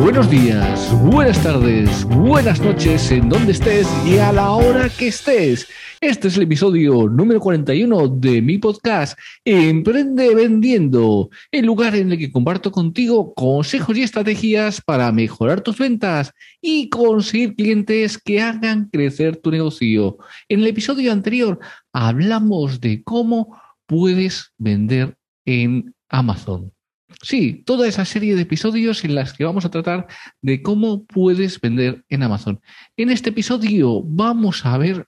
Buenos días, buenas tardes, buenas noches en donde estés y a la hora que estés. Este es el episodio número 41 de mi podcast Emprende Vendiendo, el lugar en el que comparto contigo consejos y estrategias para mejorar tus ventas y conseguir clientes que hagan crecer tu negocio. En el episodio anterior hablamos de cómo puedes vender en Amazon. Sí, toda esa serie de episodios en las que vamos a tratar de cómo puedes vender en Amazon. En este episodio vamos a ver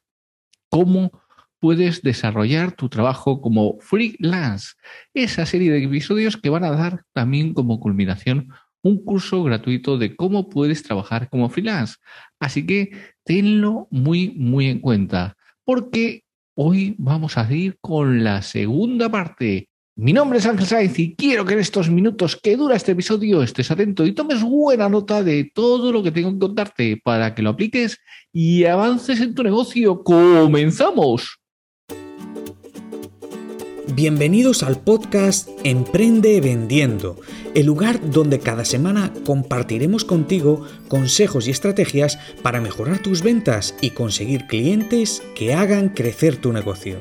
cómo puedes desarrollar tu trabajo como freelance. Esa serie de episodios que van a dar también como culminación un curso gratuito de cómo puedes trabajar como freelance. Así que tenlo muy, muy en cuenta, porque hoy vamos a ir con la segunda parte mi nombre es Ángel Saiz y quiero que en estos minutos que dura este episodio estés atento y tomes buena nota de todo lo que tengo que contarte para que lo apliques y avances en tu negocio. ¡Comenzamos! Bienvenidos al podcast Emprende Vendiendo, el lugar donde cada semana compartiremos contigo consejos y estrategias para mejorar tus ventas y conseguir clientes que hagan crecer tu negocio.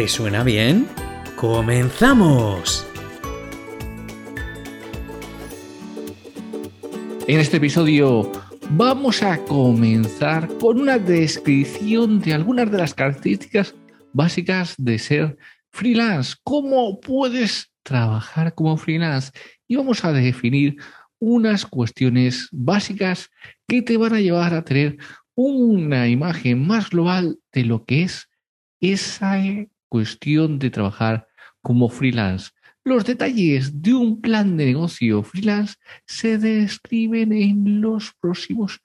¿Te suena bien? ¡Comenzamos! En este episodio vamos a comenzar con una descripción de algunas de las características básicas de ser freelance. ¿Cómo puedes trabajar como freelance? Y vamos a definir unas cuestiones básicas que te van a llevar a tener una imagen más global de lo que es esa cuestión de trabajar como freelance. Los detalles de un plan de negocio freelance se describen en los próximos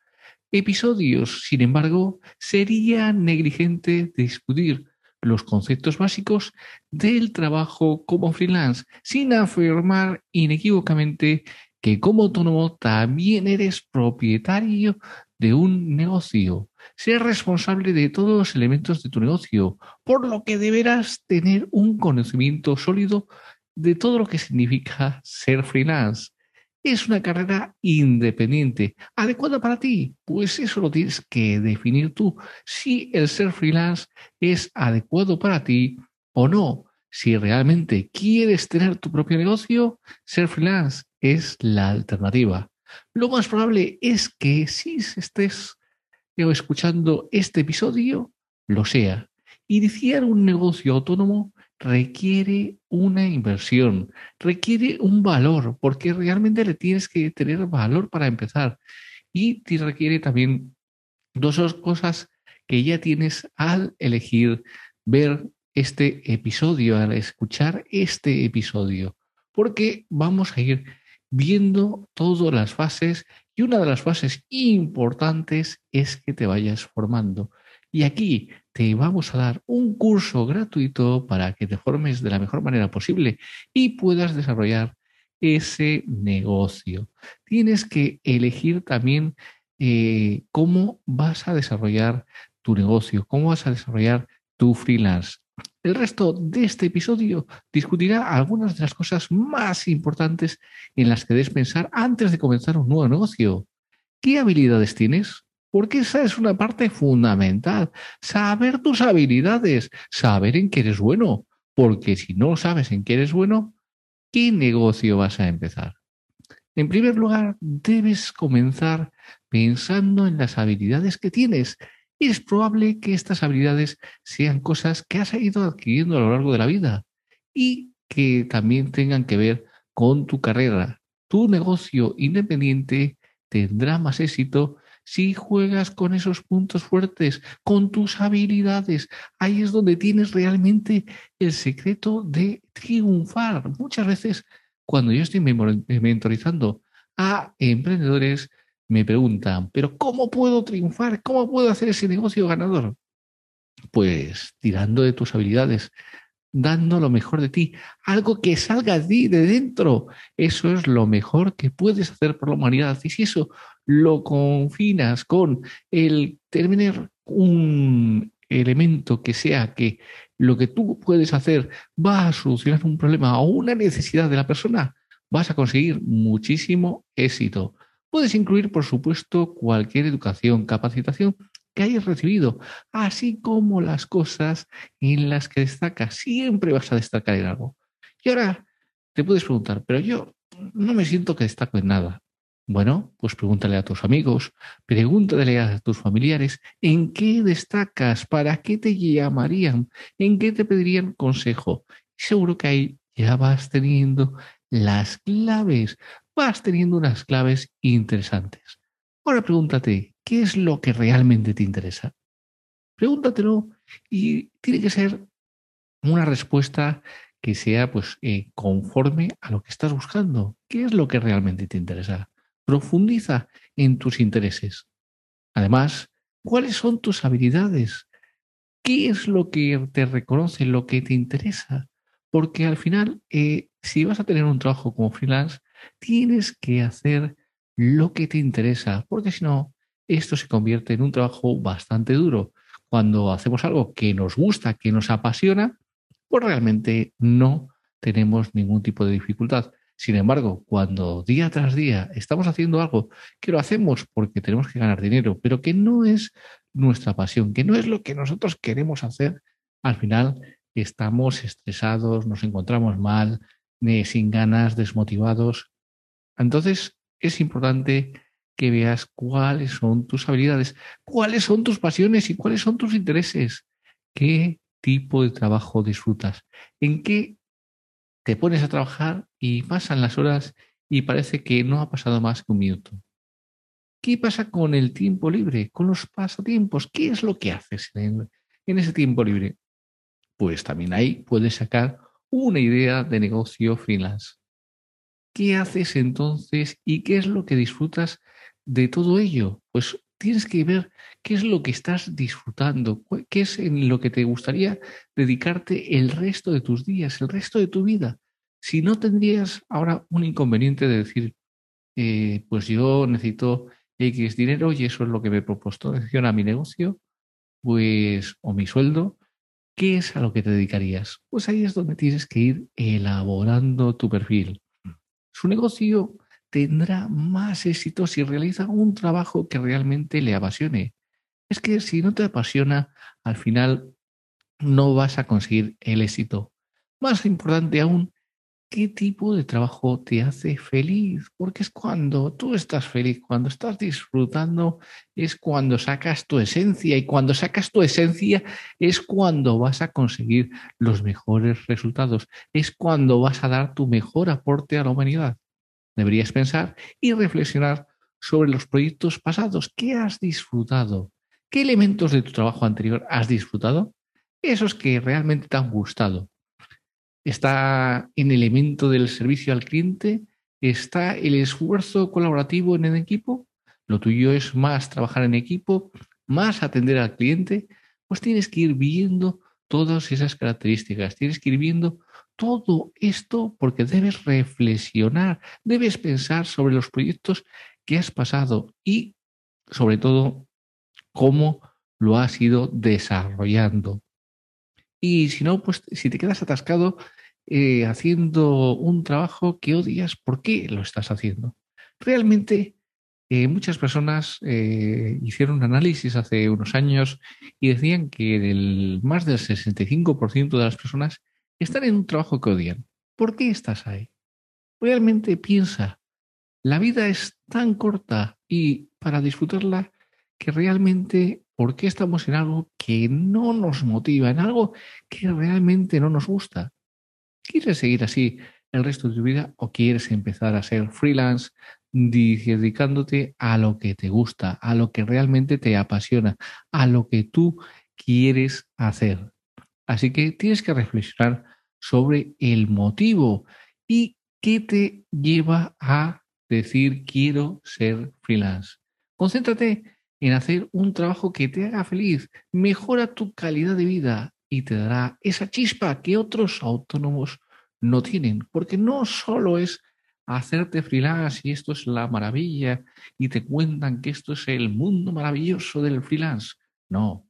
episodios. Sin embargo, sería negligente discutir los conceptos básicos del trabajo como freelance sin afirmar inequívocamente que como autónomo también eres propietario de un negocio. Ser responsable de todos los elementos de tu negocio, por lo que deberás tener un conocimiento sólido de todo lo que significa ser freelance. Es una carrera independiente, adecuada para ti, pues eso lo tienes que definir tú, si el ser freelance es adecuado para ti o no. Si realmente quieres tener tu propio negocio, ser freelance es la alternativa. Lo más probable es que si estés escuchando este episodio, lo sea. Iniciar un negocio autónomo requiere una inversión, requiere un valor, porque realmente le tienes que tener valor para empezar. Y te requiere también dos cosas que ya tienes al elegir ver este episodio, al escuchar este episodio, porque vamos a ir viendo todas las fases y una de las fases importantes es que te vayas formando. Y aquí te vamos a dar un curso gratuito para que te formes de la mejor manera posible y puedas desarrollar ese negocio. Tienes que elegir también eh, cómo vas a desarrollar tu negocio, cómo vas a desarrollar tu freelance. El resto de este episodio discutirá algunas de las cosas más importantes en las que debes pensar antes de comenzar un nuevo negocio. ¿Qué habilidades tienes? Porque esa es una parte fundamental. Saber tus habilidades, saber en qué eres bueno. Porque si no sabes en qué eres bueno, ¿qué negocio vas a empezar? En primer lugar, debes comenzar pensando en las habilidades que tienes. Es probable que estas habilidades sean cosas que has ido adquiriendo a lo largo de la vida y que también tengan que ver con tu carrera. Tu negocio independiente tendrá más éxito si juegas con esos puntos fuertes, con tus habilidades. Ahí es donde tienes realmente el secreto de triunfar. Muchas veces cuando yo estoy mentorizando a emprendedores, me preguntan, pero ¿cómo puedo triunfar? ¿Cómo puedo hacer ese negocio ganador? Pues tirando de tus habilidades, dando lo mejor de ti, algo que salga de ti, de dentro. Eso es lo mejor que puedes hacer por la humanidad. Y si eso lo confinas con el tener un elemento que sea que lo que tú puedes hacer va a solucionar un problema o una necesidad de la persona, vas a conseguir muchísimo éxito. Puedes incluir, por supuesto, cualquier educación, capacitación que hayas recibido, así como las cosas en las que destacas. Siempre vas a destacar en algo. Y ahora te puedes preguntar, pero yo no me siento que destaco en nada. Bueno, pues pregúntale a tus amigos, pregúntale a tus familiares en qué destacas, para qué te llamarían, en qué te pedirían consejo. Seguro que ahí ya vas teniendo las claves, vas teniendo unas claves interesantes. Ahora pregúntate, ¿qué es lo que realmente te interesa? Pregúntatelo y tiene que ser una respuesta que sea pues eh, conforme a lo que estás buscando. ¿Qué es lo que realmente te interesa? Profundiza en tus intereses. Además, ¿cuáles son tus habilidades? ¿Qué es lo que te reconoce, lo que te interesa? Porque al final, eh, si vas a tener un trabajo como freelance, tienes que hacer lo que te interesa, porque si no, esto se convierte en un trabajo bastante duro. Cuando hacemos algo que nos gusta, que nos apasiona, pues realmente no tenemos ningún tipo de dificultad. Sin embargo, cuando día tras día estamos haciendo algo que lo hacemos porque tenemos que ganar dinero, pero que no es nuestra pasión, que no es lo que nosotros queremos hacer, al final estamos estresados, nos encontramos mal, sin ganas, desmotivados. Entonces, es importante que veas cuáles son tus habilidades, cuáles son tus pasiones y cuáles son tus intereses, qué tipo de trabajo disfrutas, en qué te pones a trabajar y pasan las horas y parece que no ha pasado más que un minuto. ¿Qué pasa con el tiempo libre, con los pasatiempos? ¿Qué es lo que haces en, ese tiempo libre? Pues también ahí puedes sacar una idea de negocio freelance. ¿Qué haces entonces y qué es lo que disfrutas de todo ello? Pues tienes que ver qué es lo que estás disfrutando, qué es en lo que te gustaría dedicarte el resto de tus días, el resto de tu vida. Si no tendrías ahora un inconveniente de decir, eh, pues yo necesito X dinero y eso es lo que me he propuesto, a mi negocio, pues, o mi sueldo, ¿qué es a lo que te dedicarías? Pues ahí es donde tienes que ir elaborando tu perfil. Su negocio tendrá más éxito si realiza un trabajo que realmente le apasione. Es que si no te apasiona, al final no vas a conseguir el éxito. Más importante aún, ¿qué tipo de trabajo te hace feliz? Porque es cuando tú estás feliz, cuando estás disfrutando, es cuando sacas tu esencia y cuando sacas tu esencia es cuando vas a conseguir los mejores resultados, es cuando vas a dar tu mejor aporte a la humanidad. Deberías pensar y reflexionar sobre los proyectos pasados. ¿Qué has disfrutado? ¿Qué elementos de tu trabajo anterior has disfrutado? Esos que realmente te han gustado. ¿Está en el elemento del servicio al cliente? ¿Está el esfuerzo colaborativo en el equipo? ¿Lo tuyo es más trabajar en equipo, más atender al cliente? Pues tienes que ir viendo todas esas características, tienes que ir viendo todo esto porque debes reflexionar, debes pensar sobre los proyectos que has pasado y sobre todo cómo lo has ido desarrollando. Y si no, pues si te quedas atascado eh, haciendo un trabajo que odias, ¿por qué lo estás haciendo? Realmente eh, muchas personas eh, hicieron un análisis hace unos años y decían que el, más del 65% de las personas están en un trabajo que odian. ¿Por qué estás ahí? Realmente piensa La vida es tan corta y para disfrutarla que realmente, ¿por qué estamos en algo que no nos motiva, en algo que realmente no nos gusta? ¿Quieres seguir así el resto de tu vida o quieres empezar a ser freelance dedicándote a lo que te gusta, a lo que realmente te apasiona, a lo que tú quieres hacer? Así que tienes que reflexionar sobre el motivo y qué te lleva a decir quiero ser freelance. Concéntrate en hacer un trabajo que te haga feliz, mejora tu calidad de vida y te dará esa chispa que otros autónomos no tienen, porque no solo es hacerte freelance y esto es la maravilla y te cuentan que esto es el mundo maravilloso del freelance. No.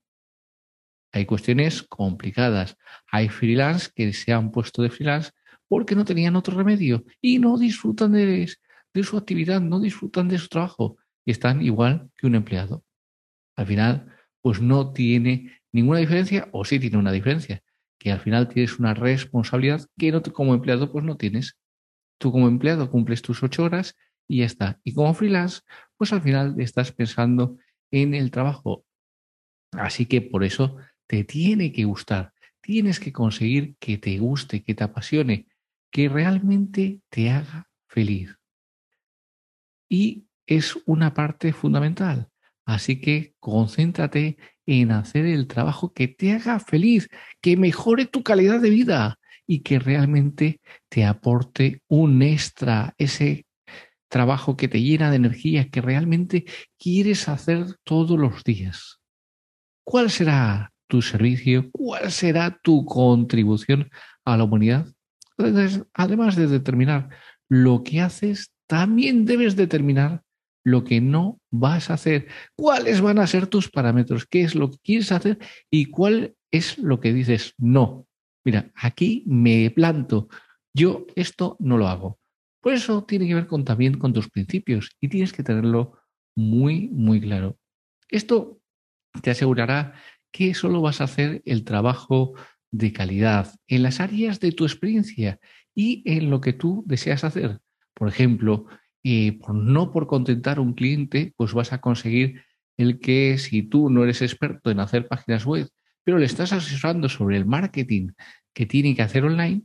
Hay cuestiones complicadas. Hay freelance que se han puesto de freelance porque no tenían otro remedio y no disfrutan de, de su actividad, no disfrutan de su trabajo y están igual que un empleado. Al final, pues no tiene ninguna diferencia o sí tiene una diferencia, que al final tienes una responsabilidad que no, como empleado pues no tienes. Tú como empleado cumples tus ocho horas y ya está. Y como freelance, pues al final estás pensando en el trabajo. Así que por eso te tiene que gustar. Tienes que conseguir que te guste, que te apasione, que realmente te haga feliz. Y es una parte fundamental. Así que concéntrate en hacer el trabajo que te haga feliz, que mejore tu calidad de vida y que realmente te aporte un extra, ese trabajo que te llena de energía, que realmente quieres hacer todos los días. ¿Cuál será tu servicio? ¿Cuál será tu contribución a la humanidad? además de determinar lo que haces, también debes determinar lo que no vas a hacer, cuáles van a ser tus parámetros, qué es lo que quieres hacer y cuál es lo que dices no. Mira, aquí me planto, yo esto no lo hago. Por eso tiene que ver también con tus principios y tienes que tenerlo muy, muy claro. Esto te asegurará que solo vas a hacer el trabajo de calidad en las áreas de tu experiencia y en lo que tú deseas hacer. Por ejemplo, y por, no por contentar a un cliente, pues vas a conseguir el que si tú no eres experto en hacer páginas web, pero le estás asesorando sobre el marketing que tiene que hacer online,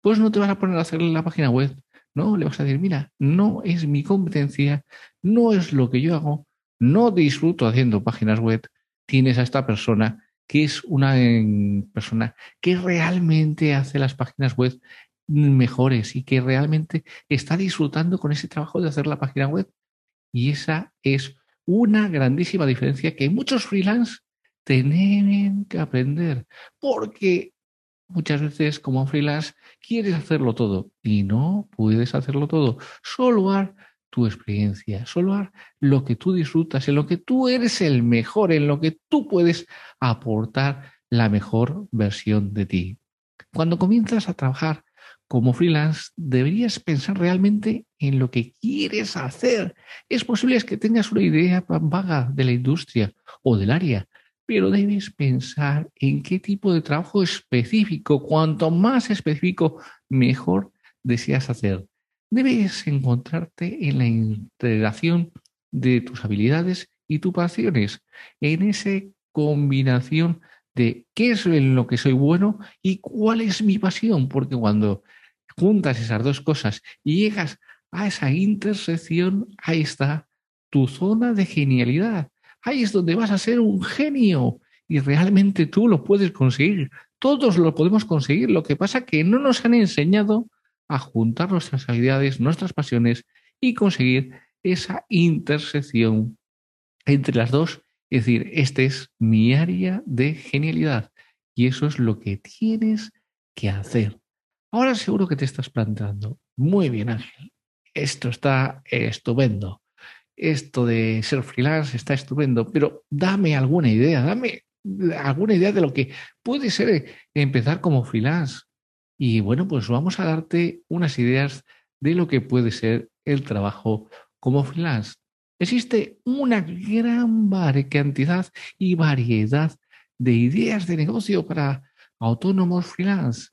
pues no te vas a poner a hacer la página web. No, le vas a decir, mira, no es mi competencia, no es lo que yo hago, no disfruto haciendo páginas web. Tienes a esta persona que es una persona que realmente hace las páginas web mejores y que realmente está disfrutando con ese trabajo de hacer la página web. Y esa es una grandísima diferencia que muchos freelance tienen que aprender, porque muchas veces como freelance quieres hacerlo todo y no puedes hacerlo todo. Solo haz tu experiencia, solo haz lo que tú disfrutas, en lo que tú eres el mejor, en lo que tú puedes aportar la mejor versión de ti. Cuando comienzas a trabajar como freelance deberías pensar realmente en lo que quieres hacer. Es posible que tengas una idea vaga de la industria o del área, pero debes pensar en qué tipo de trabajo específico, cuanto más específico, mejor deseas hacer. Debes encontrarte en la integración de tus habilidades y tus pasiones, en esa combinación de qué es en lo que soy bueno y cuál es mi pasión, porque cuando juntas esas dos cosas y llegas a esa intersección, ahí está tu zona de genialidad. Ahí es donde vas a ser un genio y realmente tú lo puedes conseguir. Todos lo podemos conseguir. Lo que pasa que no nos han enseñado a juntar nuestras habilidades, nuestras pasiones y conseguir esa intersección entre las dos. Es decir, este es mi área de genialidad y eso es lo que tienes que hacer. Ahora seguro que te estás planteando, muy bien Ángel, esto está estupendo, esto de ser freelance está estupendo, pero dame alguna idea, dame alguna idea de lo que puede ser empezar como freelance. Y bueno, pues vamos a darte unas ideas de lo que puede ser el trabajo como freelance. Existe una gran cantidad y variedad de ideas de negocio para autónomos freelance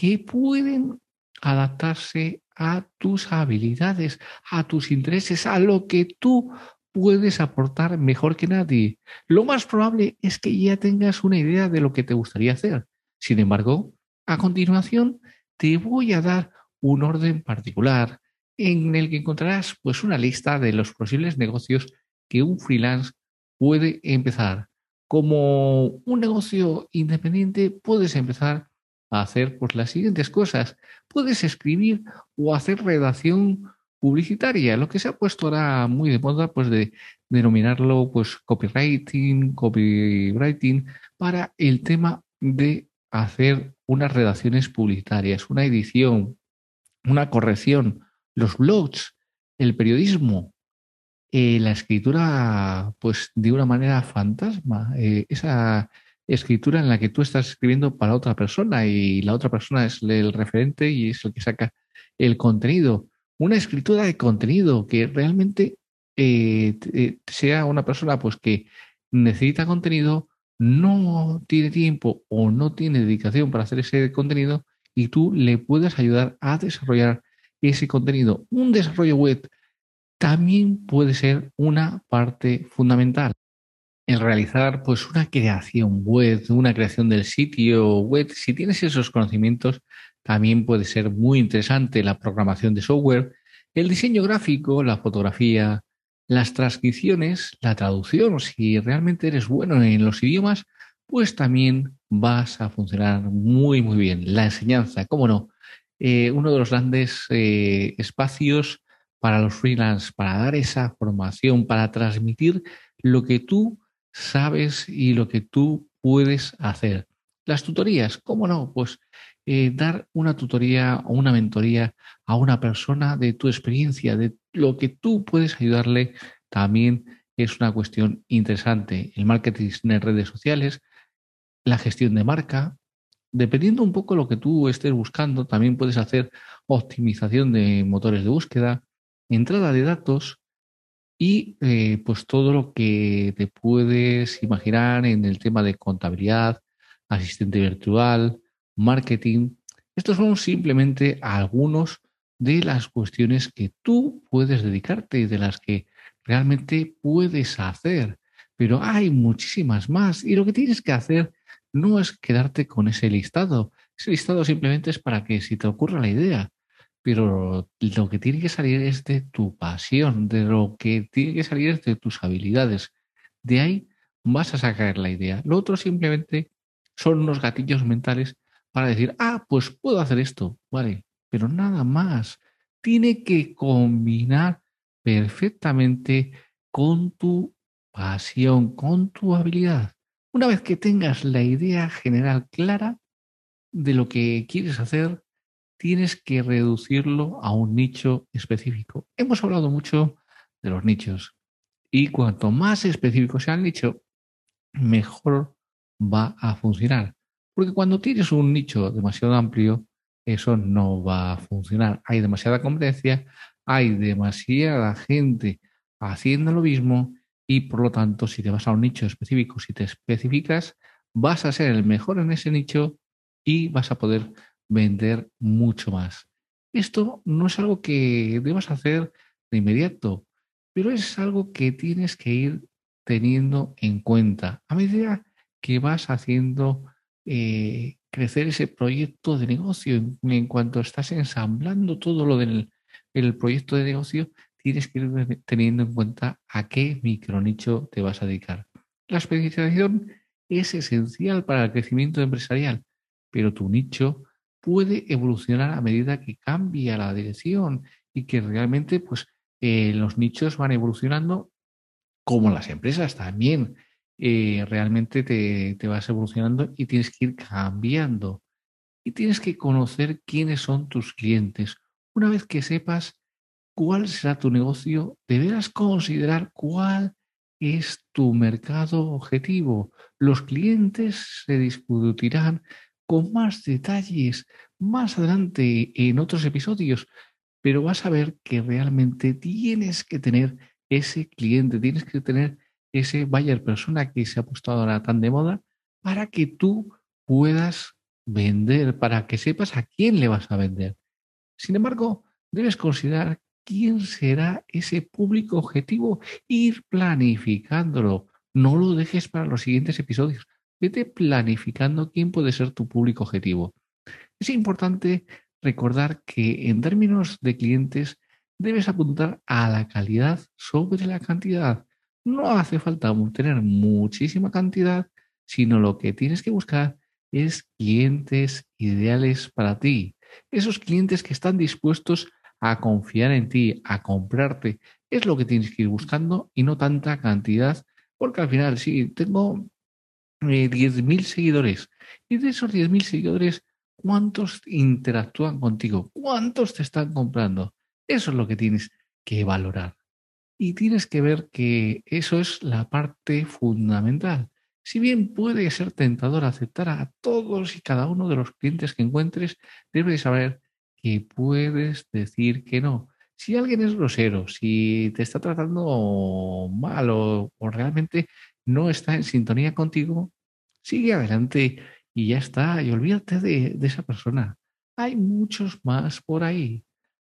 que pueden adaptarse a tus habilidades, a tus intereses, a lo que tú puedes aportar mejor que nadie. Lo más probable es que ya tengas una idea de lo que te gustaría hacer. Sin embargo, a continuación te voy a dar un orden particular en el que encontrarás pues una lista de los posibles negocios que un freelance puede empezar. Como un negocio independiente puedes empezar hacer pues las siguientes cosas. Puedes escribir o hacer redacción publicitaria, lo que se ha puesto ahora muy de moda, pues de denominarlo pues copywriting, copywriting, para el tema de hacer unas redacciones publicitarias, una edición, una corrección, los blogs, el periodismo, eh, la escritura, pues de una manera fantasma, eh, esa escritura en la que tú estás escribiendo para otra persona y la otra persona es el referente y es el que saca el contenido una escritura de contenido que realmente eh, eh, sea una persona pues que necesita contenido, no tiene tiempo o no tiene dedicación para hacer ese contenido y tú le puedes ayudar a desarrollar ese contenido. Un desarrollo web también puede ser una parte fundamental. El realizar pues una creación web, una creación del sitio web, si tienes esos conocimientos, también puede ser muy interesante la programación de software, el diseño gráfico, la fotografía, las transcripciones, la traducción. Si realmente eres bueno en los idiomas, pues también vas a funcionar muy, muy bien. La enseñanza, cómo no. Eh, uno de los grandes eh, espacios para los freelance, para dar esa formación, para transmitir lo que tú sabes y lo que tú puedes hacer. Las tutorías, ¿cómo no? Pues eh, dar una tutoría o una mentoría a una persona de tu experiencia, de lo que tú puedes ayudarle, también es una cuestión interesante. El marketing en redes sociales, la gestión de marca, dependiendo un poco de lo que tú estés buscando, también puedes hacer optimización de motores de búsqueda, entrada de datos y eh, pues todo lo que te puedes imaginar en el tema de contabilidad, asistente virtual, marketing. Estos son simplemente algunos de las cuestiones que tú puedes dedicarte y de las que realmente puedes hacer. Pero hay muchísimas más y lo que tienes que hacer no es quedarte con ese listado. Ese listado simplemente es para que si te ocurra la idea, pero lo que tiene que salir es de tu pasión, de lo que tiene que salir es de tus habilidades. De ahí vas a sacar la idea. Lo otro simplemente son unos gatillos mentales para decir, ah, pues puedo hacer esto, vale, pero nada más. Tiene que combinar perfectamente con tu pasión, con tu habilidad. Una vez que tengas la idea general clara de lo que quieres hacer, tienes que reducirlo a un nicho específico. Hemos hablado mucho de los nichos y cuanto más específico sea el nicho, mejor va a funcionar. Porque cuando tienes un nicho demasiado amplio, eso no va a funcionar. Hay demasiada competencia, hay demasiada gente haciendo lo mismo y por lo tanto, si te vas a un nicho específico, si te especificas, vas a ser el mejor en ese nicho y vas a poder vender mucho más. Esto no es algo que debas hacer de inmediato, pero es algo que tienes que ir teniendo en cuenta a medida que vas haciendo eh, crecer ese proyecto de negocio. En, cuanto estás ensamblando todo lo del el proyecto de negocio, tienes que ir teniendo en cuenta a qué micronicho te vas a dedicar. La especialización es esencial para el crecimiento empresarial, pero tu nicho puede evolucionar a medida que cambia la dirección y que realmente pues eh, los nichos van evolucionando como las empresas también. Eh, realmente te, te vas evolucionando y tienes que ir cambiando. Y tienes que conocer quiénes son tus clientes. Una vez que sepas cuál será tu negocio, deberás considerar cuál es tu mercado objetivo. Los clientes se discutirán con más detalles más adelante en otros episodios, pero vas a ver que realmente tienes que tener ese cliente, tienes que tener ese buyer persona que se ha puesto ahora tan de moda para que tú puedas vender, para que sepas a quién le vas a vender. Sin embargo, debes considerar quién será ese público objetivo, ir planificándolo. No lo dejes para los siguientes episodios. Vete planificando quién puede ser tu público objetivo. Es importante recordar que en términos de clientes debes apuntar a la calidad sobre la cantidad. No hace falta tener muchísima cantidad, sino lo que tienes que buscar es clientes ideales para ti. Esos clientes que están dispuestos a confiar en ti, a comprarte. Es lo que tienes que ir buscando y no tanta cantidad, porque al final, sí, tengo eh, 10.000 seguidores y de esos 10.000 seguidores, ¿cuántos interactúan contigo? ¿Cuántos te están comprando? Eso es lo que tienes que valorar. Y tienes que ver que eso es la parte fundamental. Si bien puede ser tentador aceptar a todos y cada uno de los clientes que encuentres, debes saber que puedes decir que no. Si alguien es grosero, si te está tratando mal o, realmente no está en sintonía contigo, sigue adelante y ya está, y olvídate de, esa persona. Hay muchos más por ahí.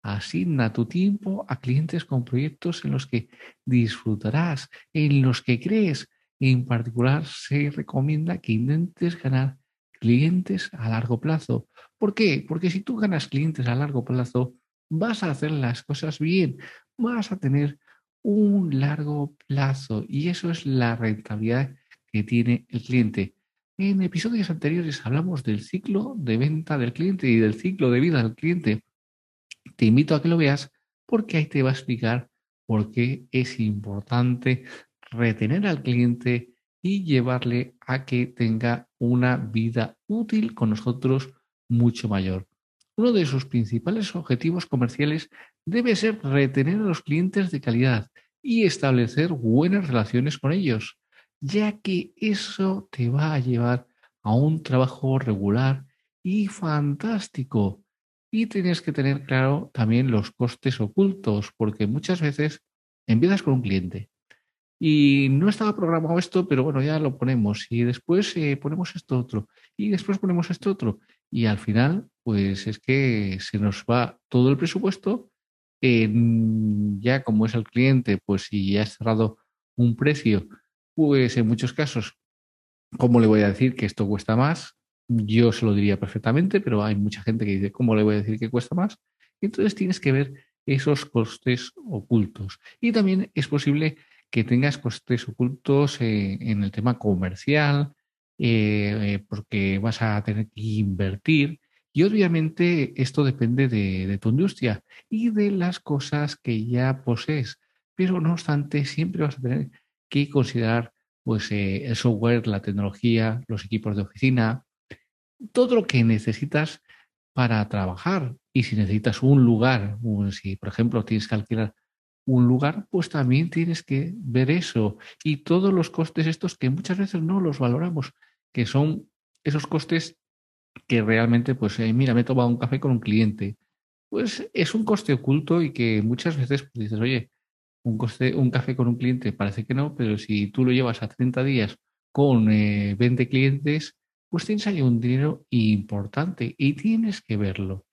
Asigna tu tiempo a clientes con proyectos en los que disfrutarás, en los que crees. En particular, se recomienda que intentes ganar clientes a largo plazo. ¿Por qué? Porque si tú ganas clientes a largo plazo, vas a hacer las cosas bien, vas a tener un largo plazo y eso es la rentabilidad que tiene el cliente. En episodios anteriores hablamos del ciclo de venta del cliente y del ciclo de vida del cliente. Te invito a que lo veas porque ahí te va a explicar por qué es importante retener al cliente y llevarle a que tenga una vida útil con nosotros mucho mayor. Uno de sus principales objetivos comerciales debe ser retener a los clientes de calidad y establecer buenas relaciones con ellos, ya que eso te va a llevar a un trabajo regular y fantástico. Y tienes que tener claro también los costes ocultos, porque muchas veces empiezas con un cliente, y no estaba programado esto, pero bueno, ya lo ponemos. Y después eh, ponemos esto otro. Y después ponemos esto otro. Y al final, pues es que se nos va todo el presupuesto. Ya como es el cliente, pues si ya ha cerrado un precio, pues en muchos casos, ¿cómo le voy a decir que esto cuesta más? Yo se lo diría perfectamente, pero hay mucha gente que dice, ¿cómo le voy a decir que cuesta más? Entonces tienes que ver esos costes ocultos. Y también es posible que tengas costes ocultos eh, en el tema comercial, eh, eh, porque vas a tener que invertir. Y obviamente esto depende de, tu industria y de las cosas que ya posees. Pero no obstante, siempre vas a tener que considerar pues, el software, la tecnología, los equipos de oficina, todo lo que necesitas para trabajar. Y si necesitas un lugar, si por ejemplo tienes que alquilar un lugar, pues también tienes que ver eso y todos los costes estos que muchas veces no los valoramos, que son esos costes que realmente, pues eh, mira, me he tomado un café con un cliente, pues es un coste oculto y que muchas veces pues, dices, oye, un, coste, un café con un cliente parece que no, pero si tú lo llevas a 30 días con 20 eh, clientes, pues tienes ahí un dinero importante y tienes que verlo.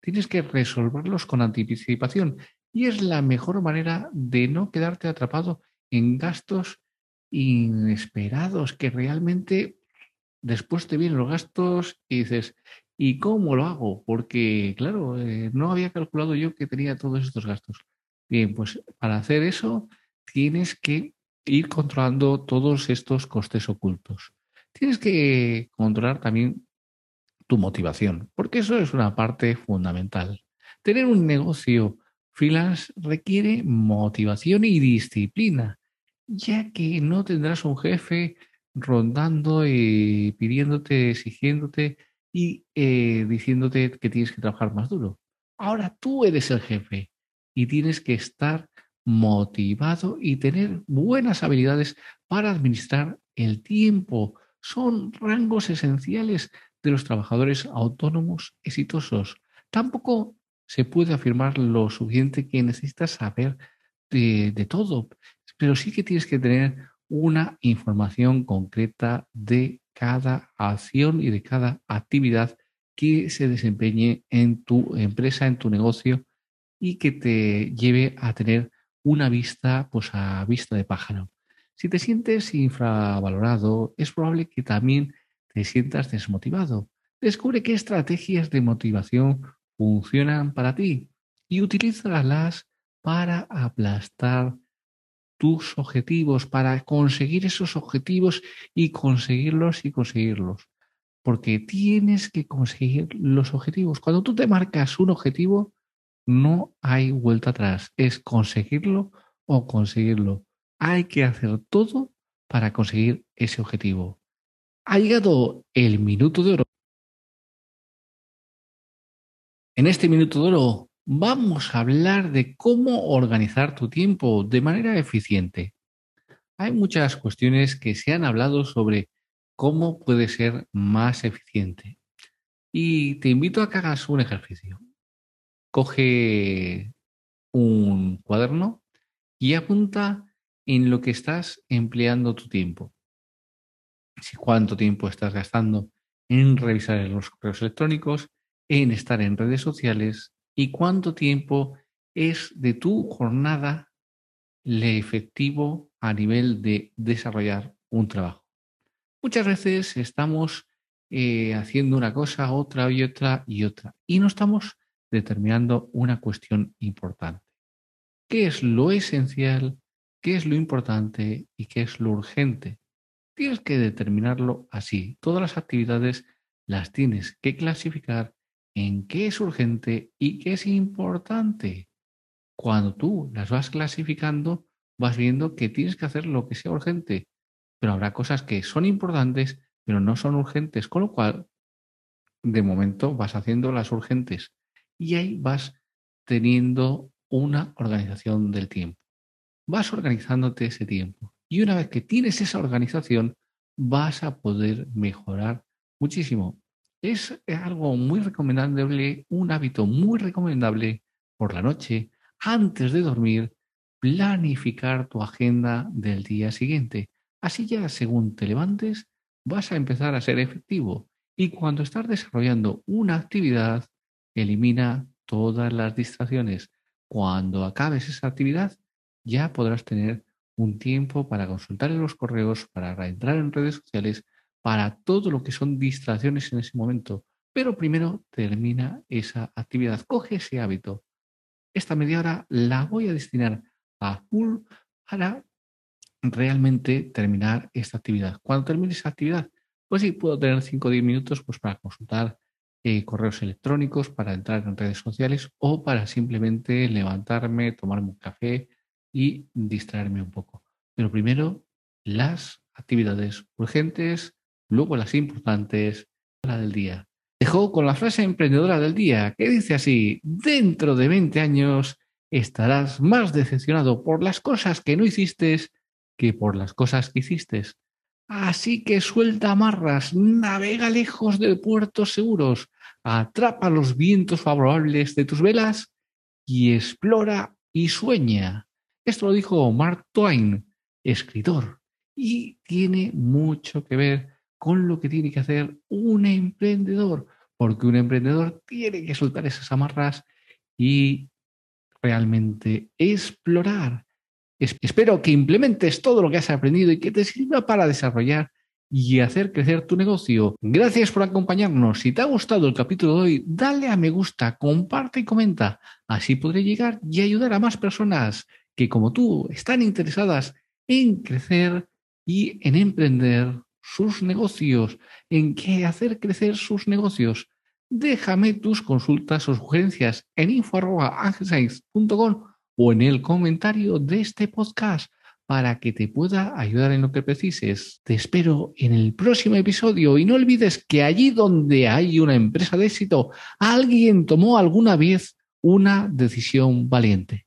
Tienes que resolverlos con anticipación y es la mejor manera de no quedarte atrapado en gastos inesperados que realmente después te vienen los gastos y dices, ¿y cómo lo hago? Porque, claro, eh, no había calculado yo que tenía todos estos gastos. Bien, pues para hacer eso tienes que ir controlando todos estos costes ocultos. Tienes que controlar también tu motivación, porque eso es una parte fundamental. Tener un negocio freelance requiere motivación y disciplina, ya que no tendrás un jefe rondando y pidiéndote, exigiéndote y eh, diciéndote que tienes que trabajar más duro. Ahora tú eres el jefe y tienes que estar motivado y tener buenas habilidades para administrar el tiempo. Son rangos esenciales de los trabajadores autónomos exitosos. Tampoco se puede afirmar lo suficiente que necesitas saber de, todo, pero sí que tienes que tener una información concreta de cada acción y de cada actividad que se desempeñe en tu empresa, en tu negocio, y que te lleve a tener una vista, pues a vista de pájaro. Si te sientes infravalorado, es probable que también te sientas desmotivado. Descubre qué estrategias de motivación funcionan para ti y utilízalas para aplastar tus objetivos, para conseguir esos objetivos y conseguirlos y conseguirlos. Porque tienes que conseguir los objetivos. Cuando tú te marcas un objetivo, no hay vuelta atrás. Es conseguirlo o conseguirlo. Hay que hacer todo para conseguir ese objetivo. Ha llegado el minuto de oro. En este minuto de oro vamos a hablar de cómo organizar tu tiempo de manera eficiente. Hay muchas cuestiones que se han hablado sobre cómo puede ser más eficiente. Y te invito a que hagas un ejercicio. Coge un cuaderno y apunta en lo que estás empleando tu tiempo. Si cuánto tiempo estás gastando en revisar los correos electrónicos, en estar en redes sociales y cuánto tiempo es de tu jornada le efectivo a nivel de desarrollar un trabajo. Muchas veces estamos eh, haciendo una cosa, otra y otra y otra, y no estamos determinando una cuestión importante. ¿Qué es lo esencial? ¿Qué es lo importante? ¿Y qué es lo urgente? Tienes que determinarlo así. Todas las actividades las tienes que clasificar en qué es urgente y qué es importante. Cuando tú las vas clasificando, vas viendo que tienes que hacer lo que sea urgente, pero habrá cosas que son importantes, pero no son urgentes, con lo cual, de momento, vas haciendo las urgentes y ahí vas teniendo una organización del tiempo. Vas organizándote ese tiempo. Y una vez que tienes esa organización, vas a poder mejorar muchísimo. Es algo muy recomendable, un hábito muy recomendable por la noche, antes de dormir, planificar tu agenda del día siguiente. Así ya según te levantes, vas a empezar a ser efectivo. Y cuando estás desarrollando una actividad, elimina todas las distracciones. Cuando acabes esa actividad, ya podrás tener un tiempo para consultar en los correos, para entrar en redes sociales, para todo lo que son distracciones en ese momento. Pero primero termina esa actividad, coge ese hábito. Esta media hora la voy a destinar a full para realmente terminar esta actividad. Cuando termine esa actividad, pues sí, puedo tener 5 o 10 minutos pues, para consultar eh, correos electrónicos, para entrar en redes sociales o para simplemente levantarme, tomarme un café y distraerme un poco. Pero primero, las actividades urgentes, luego las importantes, la del día. Dejó con la frase emprendedora del día, que dice así, dentro de 20 años estarás más decepcionado por las cosas que no hiciste que por las cosas que hiciste. Así que suelta amarras, navega lejos de puertos seguros, atrapa los vientos favorables de tus velas y explora y sueña. Esto lo dijo Mark Twain, escritor, y tiene mucho que ver con lo que tiene que hacer un emprendedor, porque un emprendedor tiene que soltar esas amarras y realmente explorar. espero que implementes todo lo que has aprendido y que te sirva para desarrollar y hacer crecer tu negocio. Gracias por acompañarnos. Si te ha gustado el capítulo de hoy, dale a me gusta, comparte y comenta. Así podré llegar y ayudar a más personas que como tú están interesadas en crecer y en emprender sus negocios, en qué hacer crecer sus negocios. Déjame tus consultas o sugerencias en info.com o en el comentario de este podcast para que te pueda ayudar en lo que precises. Te espero en el próximo episodio y no olvides que allí donde hay una empresa de éxito, alguien tomó alguna vez una decisión valiente.